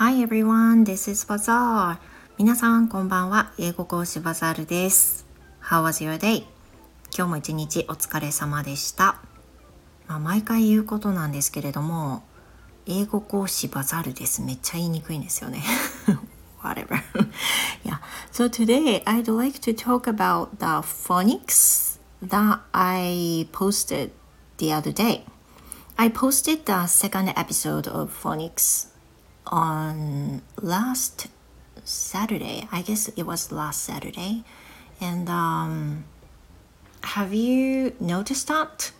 Hi everyone, this is Bazaar. 皆さんこんばんは。英語講師バザールです。How was your day? 今日も一日お疲れ様でした。まあ、毎回言うことなんですけれども、英語講師バザールです。めっちゃ言いにくいんですよね。Whatever. yeah. So today I'd like to talk about the phonics that I posted the other day. I posted the second episode of phonics on last Saturday. I guess it was last Saturday. And um, have you noticed that?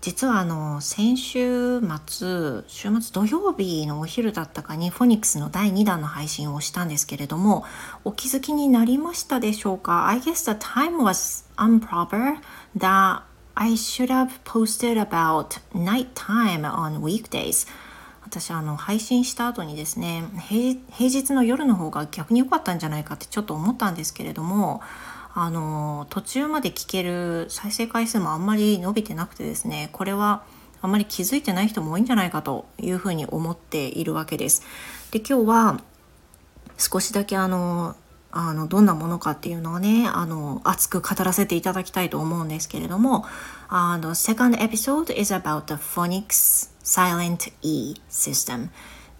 実はあの先週末週末土曜日のお昼だったかにフォニックスの第2弾の配信をしたんですけれどもお気づきになりましたでしょうか I guess the time was improper that I should have posted about night time on weekdays 私あの配信した後にですね平日の夜の方が逆に良かったんじゃないかってちょっと思ったんですけれどもあの途中まで聞ける再生回数もあんまり伸びてなくてですねこれはあんまり気づいてない人も多いんじゃないかというふうに思っているわけです。で今日は少しだけあのあのどんなものかっていうのをねあの熱く語らせていただきたいと思うんですけれどもあの second episode is about the phonics silent E system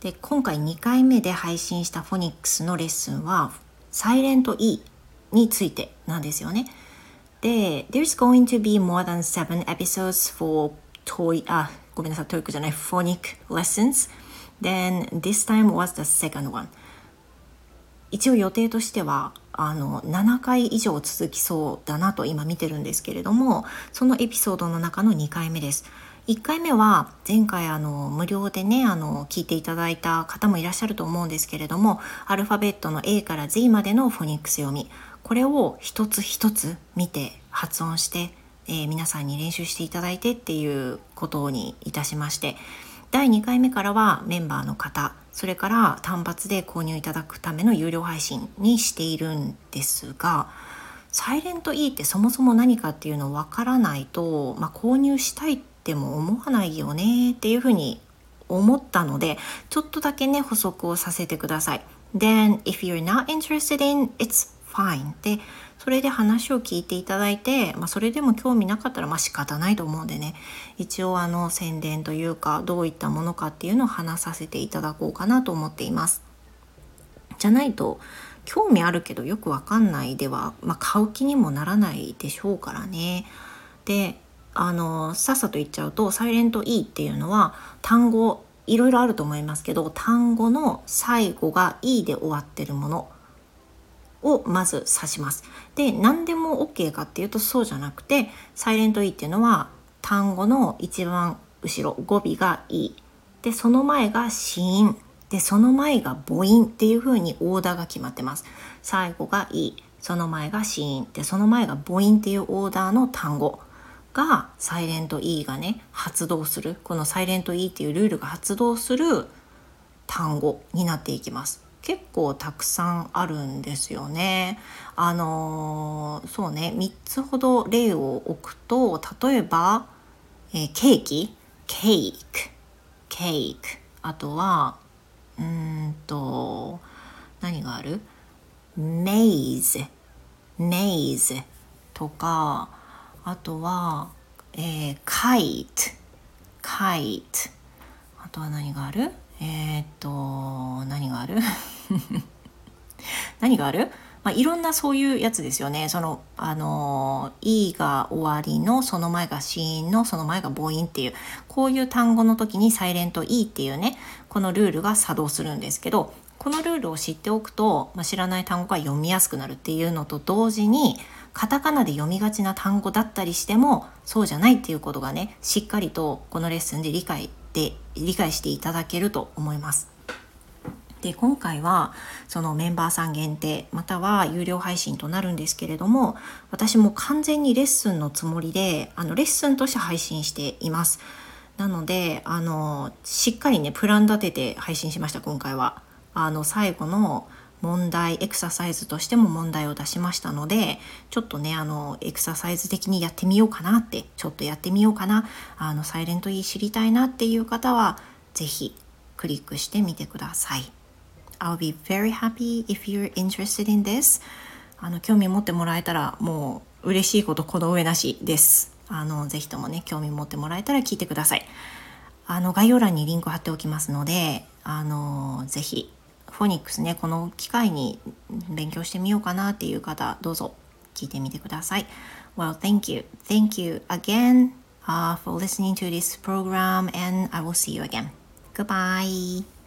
で今回2回目で配信したフォニックスのレッスンはサイレント E についてなんですよねで there's going to be more than seven episodes for TOEIC あごめんなさい TOEIC じゃない phonic lessons then this time was the second one 一応予定としてはあの7回以上続きそうだなと今見てるんですけれどもそのエピソードの中の2回目です。1回目は前回あの無料でねあの聞いていただいた方もいらっしゃると思うんですけれどもアルファベットの A から Z までのフォニックス読みこれを一つ一つ見て発音して、えー、皆さんに練習していただいてっていうことにいたしまして第2回目からはメンバーの方それから単発で購入いただくための有料配信にしているんですがサイレント E ってそもそも何かっていうのわからないと、まあ、購入したいっても思わないよねっていうふうに思ったのでちょっとだけね補足をさせてください。Then if you're not interested in it's fine でそれで話を聞いていただいて、まあ、それでも興味なかったらまあ仕方ないと思うんでね一応あの宣伝というかどういったものかっていうのを話させていただこうかなと思っています。じゃないと興味あるけどよくわかんないでは、まあ、買う気にもならないでしょうからね。であのさっさと言っちゃうとサイレント E っていうのは単語いろいろあると思いますけど単語の最後が E で終わってるものをまず指します。で何でも OK かっていうとそうじゃなくてサイレント E っていうのは単語の一番後ろ語尾が E でその前が子音でその前が母音っていう風にオーダーが決まってます。最後が E その前が子音でその前が母音っていうオーダーの単語がサイレント E がね発動するこのサイレント E っていうルールが発動する単語になっていきます。結構たくさんあるんですよね。あの、そうね3つほど例を置くと例えば、えー、ケーキ？ケーク。ケーク。あとはうんと何がある？メイズ。メイズ。とかあとは、えー、カイト。カイト。あとは何がある？えー、っと何がある？何がある？まあ、いろんなそういうやつですよね。その、あの、E が終わりの、その前が子音の、その前が母音っていう、こういう単語の時にサイレント E っていうね、このルールが作動するんですけど、このルールを知っておくと、まあ、知らない単語が読みやすくなるっていうのと同時に、カタカナで読みがちな単語だったりしても、そうじゃないっていうことがね、しっかりとこのレッスンで理解で理解していただけると思います。で今回はそのメンバーさん限定または有料配信となるんですけれども私も完全にレッスンのつもりであのレッスンとして配信しています。なのであのしっかりねプラン立てて配信しました今回は。あの最後の問題エクササイズとしても問題を出しましたのでちょっとねあのエクササイズ的にやってみようかなってちょっとやってみようかなあのサイレント E 知りたいなっていう方は是非クリックしてみてください。I'll be very happy if you're interested in this. あの興味持ってもらえたらもう嬉しいことこの上なしです。あのぜひともね興味持ってもらえたら聞いてください。あの概要欄にリンク貼っておきますので、あのぜひフォニックスねこの機会に勉強してみようかなっていう方どうぞ聞いてみてください。Well, thank you. Thank you again uh, for listening to this program and I will see you again. Goodbye.